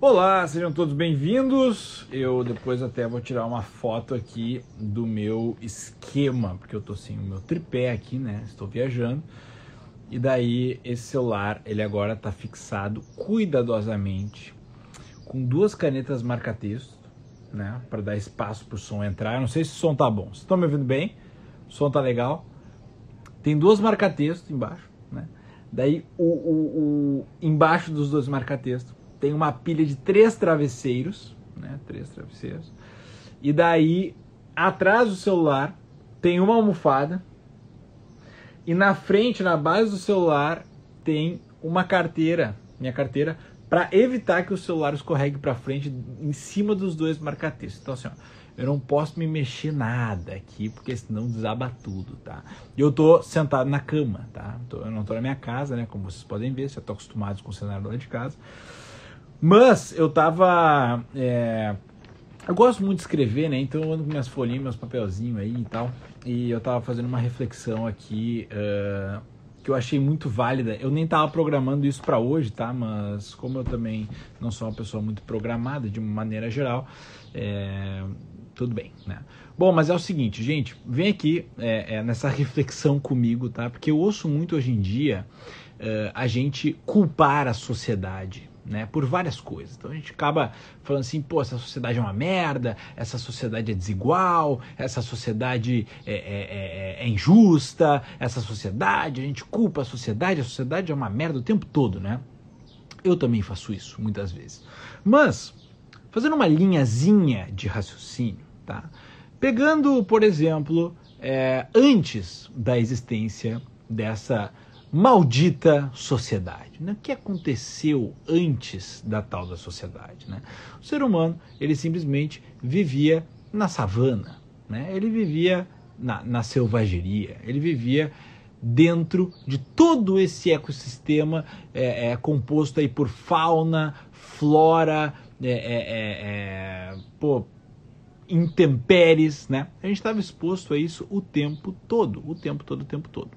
Olá, sejam todos bem-vindos. Eu depois até vou tirar uma foto aqui do meu esquema, porque eu tô sem o meu tripé aqui, né? Estou viajando. E daí esse celular, ele agora tá fixado cuidadosamente com duas canetas marca-texto, né, para dar espaço pro som entrar. Eu não sei se o som tá bom. Vocês estão me ouvindo bem? O som tá legal. Tem duas marca-texto embaixo, né? Daí o, o, o embaixo dos dois marca-texto tem uma pilha de três travesseiros, né? Três travesseiros. E daí, atrás do celular, tem uma almofada. E na frente, na base do celular, tem uma carteira, minha carteira, para evitar que o celular escorregue para frente em cima dos dois marca-textos. Então, assim, ó, eu não posso me mexer nada aqui, porque senão desaba tudo, tá? Eu tô sentado na cama, tá? Eu não tô na minha casa, né? Como vocês podem ver, já tô acostumado com o cenário lá de casa. Mas eu tava. É... Eu gosto muito de escrever, né? Então eu ando com minhas folhinhas, meus papelzinhos aí e tal. E eu tava fazendo uma reflexão aqui uh, que eu achei muito válida. Eu nem tava programando isso para hoje, tá? Mas como eu também não sou uma pessoa muito programada de maneira geral, é... tudo bem, né? Bom, mas é o seguinte, gente, vem aqui é, é, nessa reflexão comigo, tá? Porque eu ouço muito hoje em dia uh, a gente culpar a sociedade né, por várias coisas. Então a gente acaba falando assim, pô, essa sociedade é uma merda, essa sociedade é desigual, essa sociedade é, é, é, é, injusta, essa sociedade, a gente culpa a sociedade, a sociedade é uma merda o tempo todo, né? Eu também faço isso muitas vezes. Mas, fazendo uma linhazinha de raciocínio, tá? Pegando, por exemplo, é, antes da existência dessa maldita sociedade. Né? O que aconteceu antes da tal da sociedade? Né? O ser humano ele simplesmente vivia na savana, né? ele vivia na, na selvageria, ele vivia dentro de todo esse ecossistema é, é, composto aí por fauna, flora, é, é, é, é pô, intempéries, né? A gente estava exposto a isso o tempo todo, o tempo todo, o tempo todo.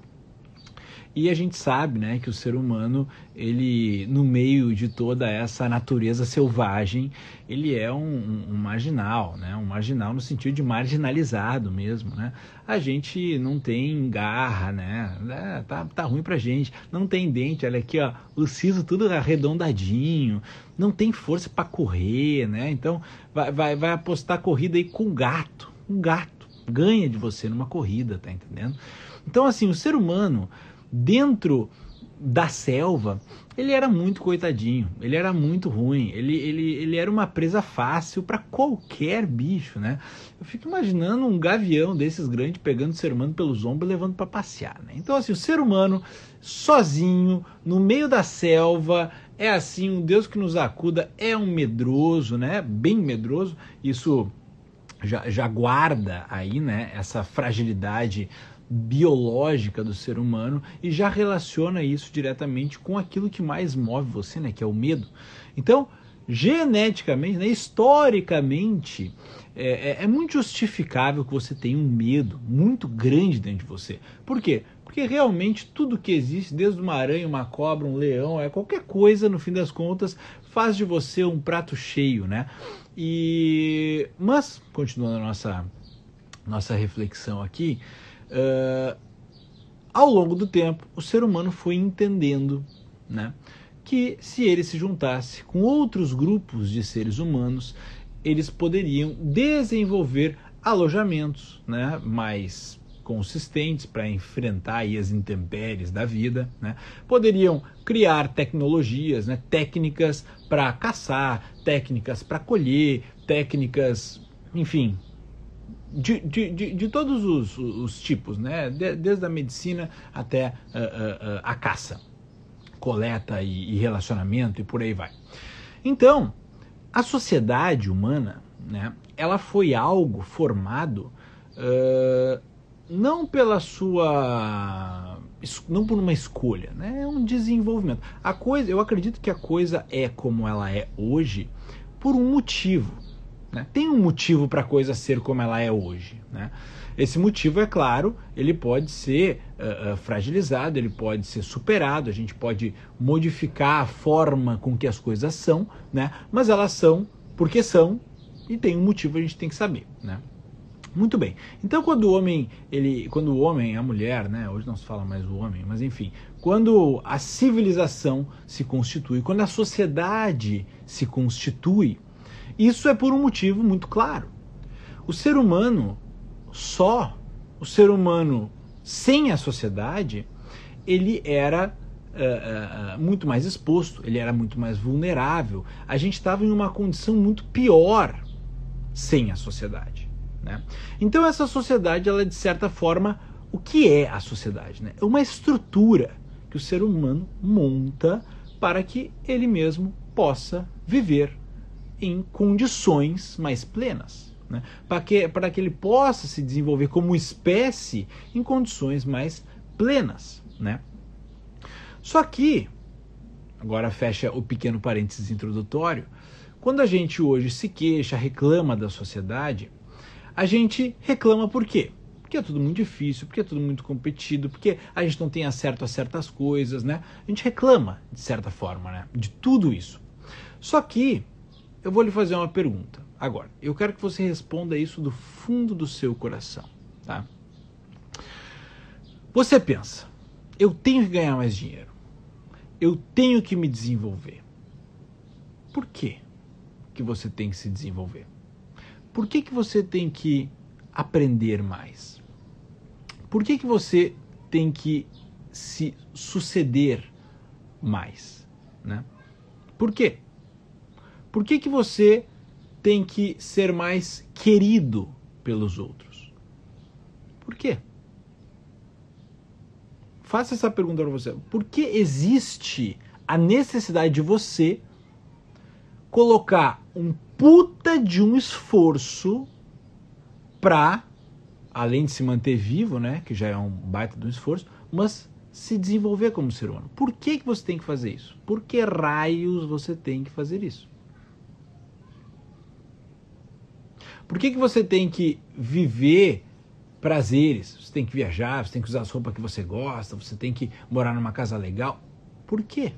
E a gente sabe, né, que o ser humano, ele no meio de toda essa natureza selvagem, ele é um, um, marginal, né, um marginal no sentido de marginalizado mesmo, né. A gente não tem garra, né, é, tá, tá ruim pra gente, não tem dente, olha aqui, ó, o siso tudo arredondadinho, não tem força para correr, né, então vai, vai, vai apostar corrida aí com gato, um gato ganha de você numa corrida, tá entendendo? Então, assim, o ser humano, dentro da selva, ele era muito coitadinho, ele era muito ruim, ele, ele, ele era uma presa fácil para qualquer bicho, né? Eu fico imaginando um gavião desses grandes pegando o ser humano pelos ombros e levando para passear, né? Então, assim, o ser humano sozinho, no meio da selva, é assim, um Deus que nos acuda, é um medroso, né? Bem medroso, isso já, já guarda aí, né? Essa fragilidade biológica do ser humano e já relaciona isso diretamente com aquilo que mais move você, né, que é o medo. Então, geneticamente, né, historicamente, é, é, é, muito justificável que você tenha um medo muito grande dentro de você. Por quê? Porque realmente tudo que existe, desde uma aranha, uma cobra, um leão, é qualquer coisa, no fim das contas, faz de você um prato cheio, né? E mas continuando a nossa nossa reflexão aqui, Uh, ao longo do tempo, o ser humano foi entendendo né, que se ele se juntasse com outros grupos de seres humanos, eles poderiam desenvolver alojamentos né, mais consistentes para enfrentar as intempéries da vida, né? poderiam criar tecnologias, né, técnicas para caçar, técnicas para colher, técnicas, enfim, de, de, de, de, todos os, os tipos, né? De, desde a medicina até uh, uh, uh, a caça, coleta e, e, relacionamento e por aí vai. Então, a sociedade humana, né? Ela foi algo formado não pela sua não por uma escolha, né? É um desenvolvimento. A coisa, eu acredito que a coisa é como ela é hoje por um motivo, Né? Tem um motivo para a coisa ser como ela é hoje. Né? Esse motivo, é claro, ele pode ser uh, uh, fragilizado, ele pode ser superado, a gente pode modificar a forma com que as coisas são, né? mas elas são porque são e tem um motivo a gente tem que saber. Né? Muito bem. Então quando o homem, ele, quando o homem, a mulher, né, hoje não se fala mais o homem, mas enfim, quando a civilização se constitui, quando a sociedade se constitui, isso é por um motivo muito claro. O ser humano só, o ser humano sem a sociedade, ele era uh, uh, muito mais exposto, ele era muito mais vulnerável. A gente estava em uma condição muito pior sem a sociedade. Né? Então essa sociedade, ela é de certa forma, o que é a sociedade? Né? É uma estrutura que o ser humano monta para que ele mesmo possa viver em condições mais plenas. Né? Para, que, que ele possa se desenvolver como espécie em condições mais plenas. Né? Só que, agora fecha o pequeno parênteses introdutório, quando a gente hoje se queixa, reclama da sociedade, a gente reclama por quê? Porque é tudo muito difícil, porque é tudo muito competido, porque a gente não tem acerto a certas coisas, né? A gente reclama, de certa forma, né? De tudo isso. Só que eu vou lhe fazer uma pergunta. Agora, eu quero que você responda isso do fundo do seu coração, tá? Você pensa, eu tenho que ganhar mais dinheiro. Eu tenho que me desenvolver. Por quê que você tem que se desenvolver? por que, que você tem que aprender mais? Por que, que você tem que se suceder mais? Né? Por quê? Por que, que você tem que ser mais querido pelos outros? Por quê? Faça essa pergunta para você. Por que existe a necessidade de você colocar um puta de um esforço para, além de se manter vivo, né, que já é um baita de um esforço, mas se desenvolver como ser humano. Por que, que você tem que fazer isso? Por que raios você tem que fazer isso? Por que, que você tem que viver prazeres? Você tem que viajar, você tem que usar as roupas que você gosta, você tem que morar numa casa legal. Por quê?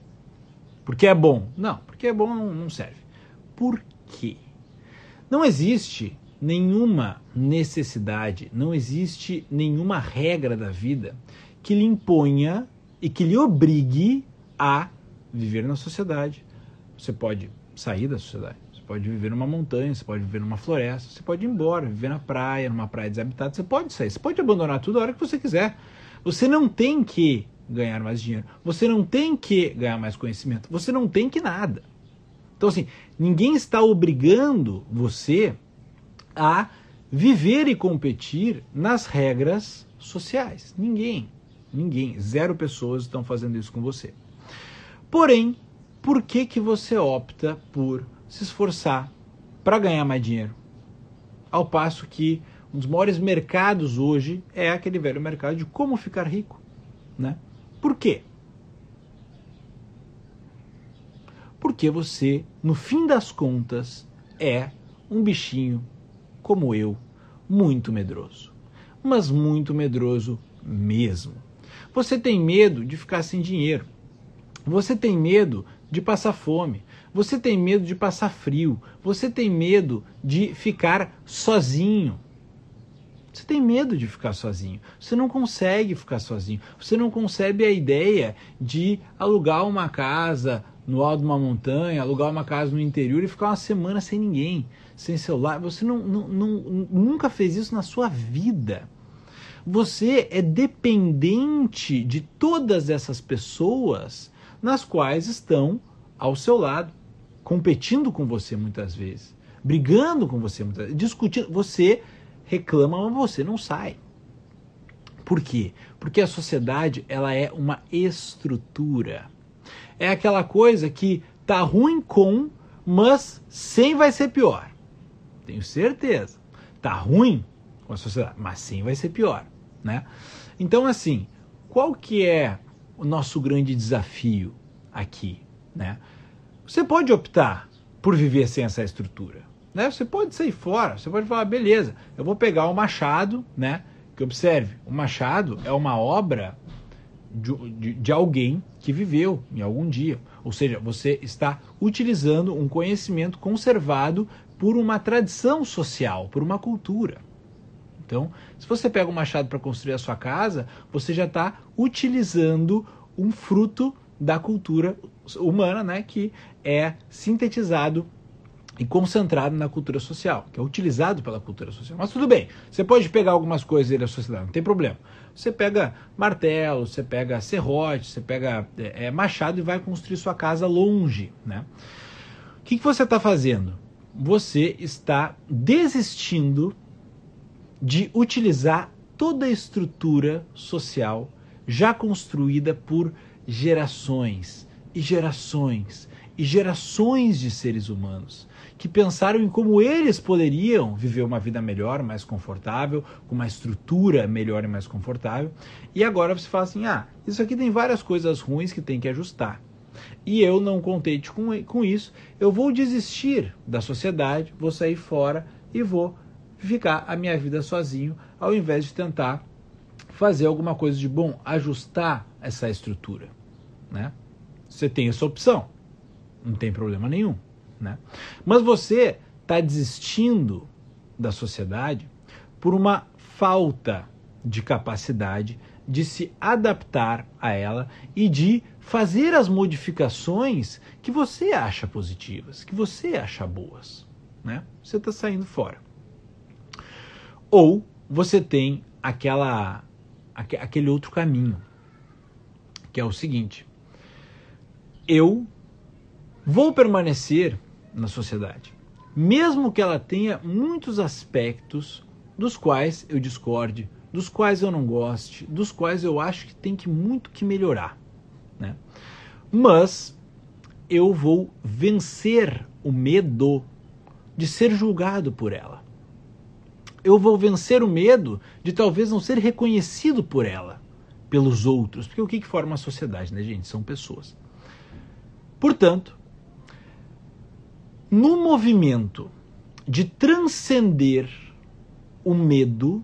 Porque é bom? Não, porque é bom não serve. Por quê? Não existe nenhuma necessidade, não existe nenhuma regra da vida que lhe imponha e que lhe obrigue a viver na sociedade. Você pode sair da sociedade, pode viver numa montanha, você pode viver numa floresta, você pode ir embora, viver na praia, numa praia desabitada, você pode sair, você pode abandonar tudo a hora que você quiser. Você não tem que ganhar mais dinheiro, você não tem que ganhar mais conhecimento, você não tem que nada. Então, assim, ninguém está obrigando você a viver e competir nas regras sociais. Ninguém. Ninguém. Zero pessoas estão fazendo isso com você. Porém, por que, que você opta por se esforçar para ganhar mais dinheiro? Ao passo que um dos maiores mercados hoje é aquele velho mercado de como ficar rico. Né? Por quê? porque você, no fim das contas, é um bichinho como eu, muito medroso. Mas muito medroso mesmo. Você tem medo de ficar sem dinheiro. Você tem medo de passar fome. Você tem medo de passar frio. Você tem medo de ficar sozinho. Você tem medo de ficar sozinho. Você não consegue ficar sozinho. Você não concebe a ideia de alugar uma casa no alto de uma montanha, alugar uma casa no interior e ficar uma semana sem ninguém, sem celular. Você não, não, não, nunca fez isso na sua vida. Você é dependente de todas essas pessoas nas quais estão ao seu lado, competindo com você muitas vezes, brigando com você muitas vezes, discutindo. Você reclama, mas você não sai. Por quê? Porque a sociedade ela é uma estrutura é aquela coisa que tá ruim com, mas sem vai ser pior. Tenho certeza. Tá ruim com a sociedade, mas sem vai ser pior, né? Então assim, qual que é o nosso grande desafio aqui, né? Você pode optar por viver sem essa estrutura. Né? Você pode sair fora, você pode falar, beleza, eu vou pegar o machado, né? Que observe, o machado é uma obra de, de, de, alguém que viveu em algum dia. Ou seja, você está utilizando um conhecimento conservado por uma tradição social, por uma cultura. Então, se você pega um machado para construir a sua casa, você já está utilizando um fruto da cultura humana, né, que é sintetizado e concentrado na cultura social, que é utilizado pela cultura social. Mas tudo bem, você pode pegar algumas coisas da sociedade, não tem problema. Você pega martelo, você pega serrote, você pega é, é, machado e vai construir sua casa longe, né? O que, que você está fazendo? Você está desistindo de utilizar toda a estrutura social já construída por gerações e gerações e gerações de seres humanos que pensaram em como eles poderiam viver uma vida melhor, mais confortável, com uma estrutura melhor e mais confortável. E agora você fala assim: ah, isso aqui tem várias coisas ruins que tem que ajustar. E eu não contente com, com isso, eu vou desistir da sociedade, vou sair fora e vou ficar a minha vida sozinho, ao invés de tentar fazer alguma coisa de bom, ajustar essa estrutura. Né? Você tem essa opção, não tem problema nenhum. Né? Mas você está desistindo da sociedade por uma falta de capacidade de se adaptar a ela e de fazer as modificações que você acha positivas, que você acha boas. Né? Você está saindo fora. Ou você tem aquela, aquele outro caminho, que é o seguinte: eu vou permanecer na sociedade, mesmo que ela tenha muitos aspectos dos quais eu discorde, dos quais eu não goste, dos quais eu acho que tem que muito que melhorar, né? Mas eu vou vencer o medo de ser julgado por ela. Eu vou vencer o medo de talvez não ser reconhecido por ela, pelos outros, porque o que, que forma a sociedade, né, gente? São pessoas. Portanto, no movimento de transcender o medo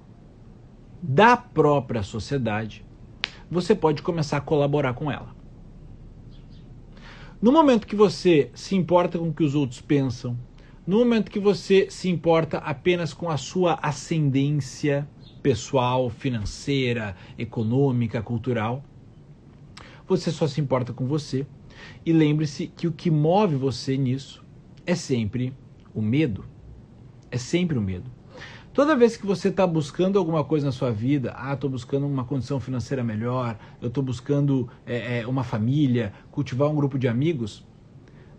da própria sociedade, você pode começar a colaborar com ela. No momento que você se importa com o que os outros pensam, no momento que você se importa apenas com a sua ascendência pessoal, financeira, econômica, cultural, você só se importa com você. E lembre-se que o que move você nisso é sempre o medo. É sempre o medo. Toda vez que você está buscando alguma coisa na sua vida, ah, estou buscando uma condição financeira melhor, eu estou buscando é, uma família, cultivar um grupo de amigos,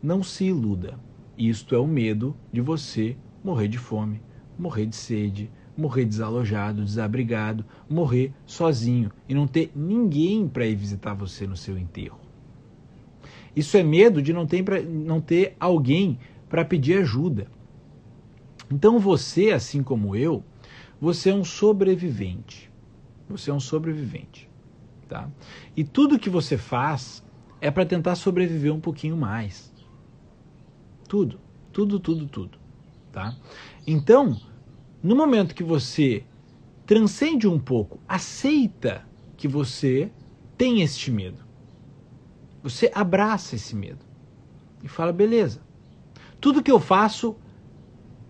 não se iluda. Isto é o medo de você morrer de fome, morrer de sede, morrer desalojado, desabrigado, morrer sozinho e não ter ninguém para ir visitar você no seu enterro. Isso é medo de não ter, não ter alguém para pedir ajuda. Então você, assim como eu, você é um sobrevivente. Você é um sobrevivente, tá? E tudo que você faz é para tentar sobreviver um pouquinho mais. Tudo, tudo, tudo, tudo, tá? Então, no momento que você transcende um pouco, aceita que você tem este medo. Você abraça esse medo e fala: beleza, tudo que eu faço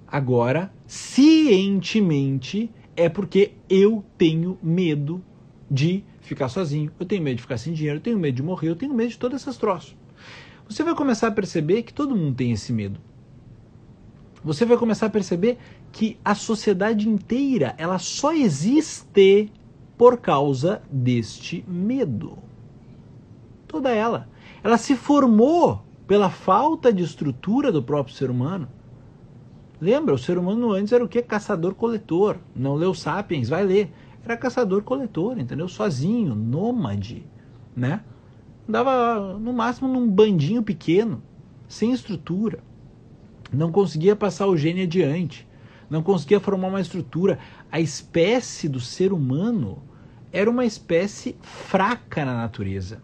agora, cientemente, é porque eu tenho medo de ficar sozinho, eu tenho medo de ficar sem dinheiro, eu tenho medo de morrer, eu tenho medo de todas essas troças. Você vai começar a perceber que todo mundo tem esse medo. Você vai começar a perceber que a sociedade inteira ela só existe por causa deste medo. Toda ela. Ela se formou pela falta de estrutura do próprio ser humano. Lembra, o ser humano antes era o que? Caçador-coletor. Não leu Sapiens, vai ler. Era caçador-coletor, entendeu? Sozinho, nômade, né? Andava no máximo num bandinho pequeno, sem estrutura. Não conseguia passar o gene adiante. Não conseguia formar uma estrutura. A espécie do ser humano era uma espécie fraca na natureza.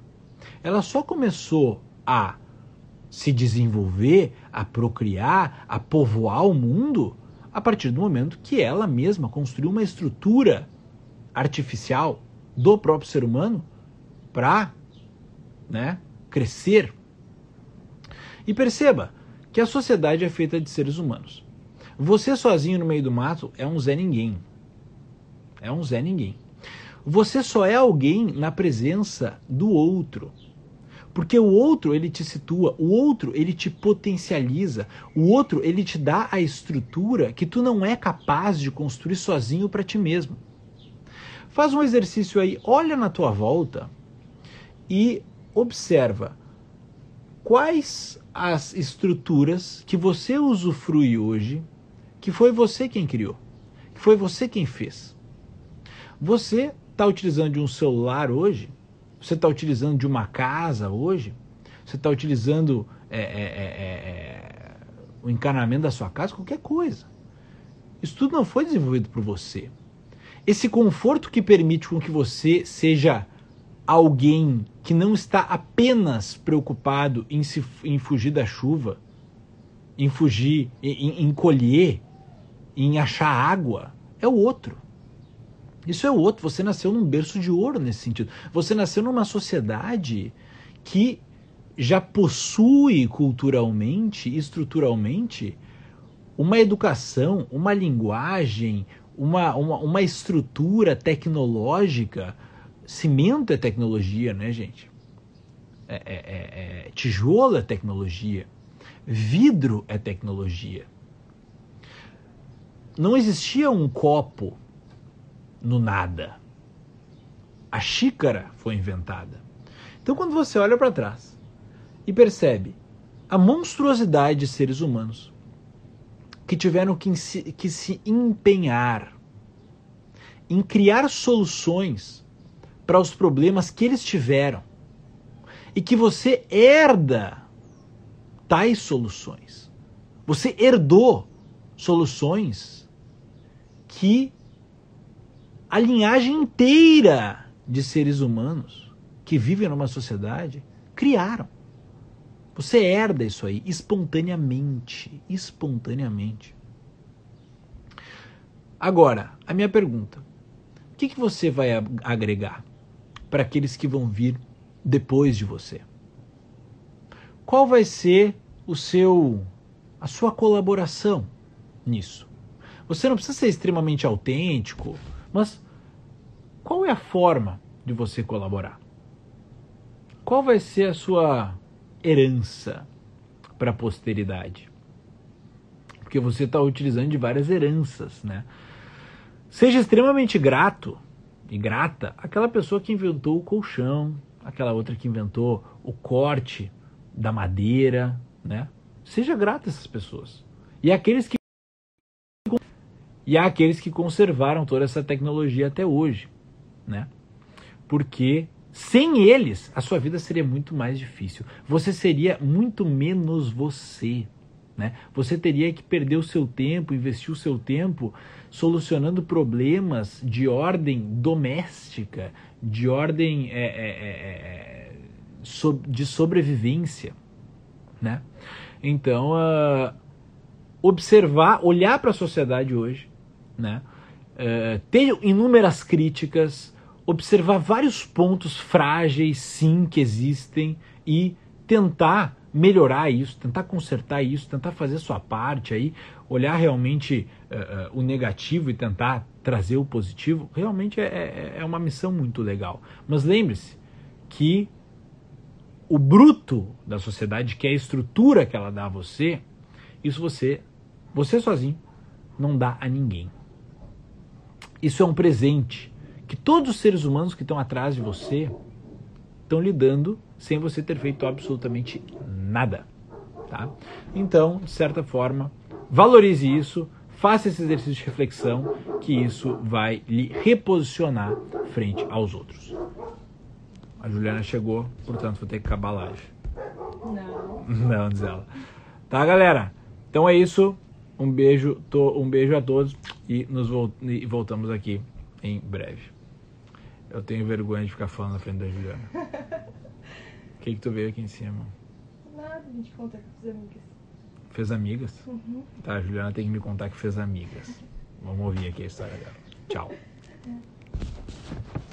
Ela só começou a se desenvolver a procriar, a povoar o mundo a partir do momento que ela mesma construiu uma estrutura artificial do próprio ser humano para né, crescer. E perceba que a sociedade é feita de seres humanos. Você sozinho no meio do mato é um Zé Ninguém. É um Zé Ninguém. Você só é alguém na presença do outro. Porque o outro ele te situa, o outro ele te potencializa, o outro ele te dá a estrutura que tu não é capaz de construir sozinho para ti mesmo. Faz um exercício aí, olha na tua volta e observa quais as estruturas que você usufrui hoje, que foi você quem criou, que foi você quem fez. Você está utilizando de um celular hoje você está utilizando de uma casa hoje? Você está utilizando é, é, é, é, o encanamento da sua casa? Qualquer coisa. Isso tudo não foi desenvolvido por você. Esse conforto que permite com que você seja alguém que não está apenas preocupado em, se, em fugir da chuva, em fugir, em, em colher, em achar água, é o outro. Isso é outro. Você nasceu num berço de ouro nesse sentido. Você nasceu numa sociedade que já possui culturalmente, estruturalmente, uma educação, uma linguagem, uma, uma, uma estrutura tecnológica. Cimento é tecnologia, né, gente? É, é, é, é tijolo é tecnologia. Vidro é tecnologia. Não existia um copo no nada. A xícara foi inventada. Então, quando você olha para trás e percebe a monstruosidade de seres humanos que tiveram que que se empenhar em criar soluções para os problemas que eles tiveram e que você herda tais soluções. Você herdou soluções que a linhagem inteira de seres humanos que vivem numa sociedade criaram. Você herda isso aí espontaneamente, espontaneamente. Agora, a minha pergunta: o que, que você vai agregar para aqueles que vão vir depois de você? Qual vai ser o seu a sua colaboração nisso? Você não precisa ser extremamente autêntico, mas qual é a forma de você colaborar? Qual vai ser a sua herança para a posteridade? Porque você está utilizando de várias heranças, né? Seja extremamente grato e grata àquela pessoa que inventou o colchão, aquela outra que inventou o corte da madeira, né? Seja grato a essas pessoas. E aqueles que e aqueles que conservaram toda essa tecnologia até hoje, né? Porque sem eles a sua vida seria muito mais difícil. Você seria muito menos você, né? Você teria que perder o seu tempo, investir o seu tempo solucionando problemas de ordem doméstica, de ordem é, é, é, é de sobrevivência, né? Então, uh, observar, olhar para a sociedade hoje né? Uh, ter inúmeras críticas, observar vários pontos frágeis, sim, que existem e tentar melhorar isso, tentar consertar isso, tentar fazer sua parte aí, olhar realmente uh, uh, o negativo e tentar trazer o positivo, realmente é, é, é uma missão muito legal. Mas lembre-se que o bruto da sociedade, que é a estrutura que ela dá a você, isso você, você sozinho, não dá a ninguém. Isso é um presente que todos os seres humanos que estão atrás de você estão lhe dando sem você ter feito absolutamente nada. Tá? Então, de certa forma, valorize isso, faça esse exercício de reflexão, que isso vai lhe reposicionar frente aos outros. A Juliana chegou, portanto vou ter que acabar a live. Não. Não, diz ela. Tá, galera? Então é isso. Um beijo, um beijo a todos e nos e voltamos aqui em breve. Eu tenho vergonha de ficar falando na frente da Juliana. O que, que tu veio aqui em cima? Nada, a gente conta com os amigos. Fez amigas? Uhum. Tá, a Juliana tem que me contar que fez amigas. Vamos ouvir aqui a história dela. Tchau. É.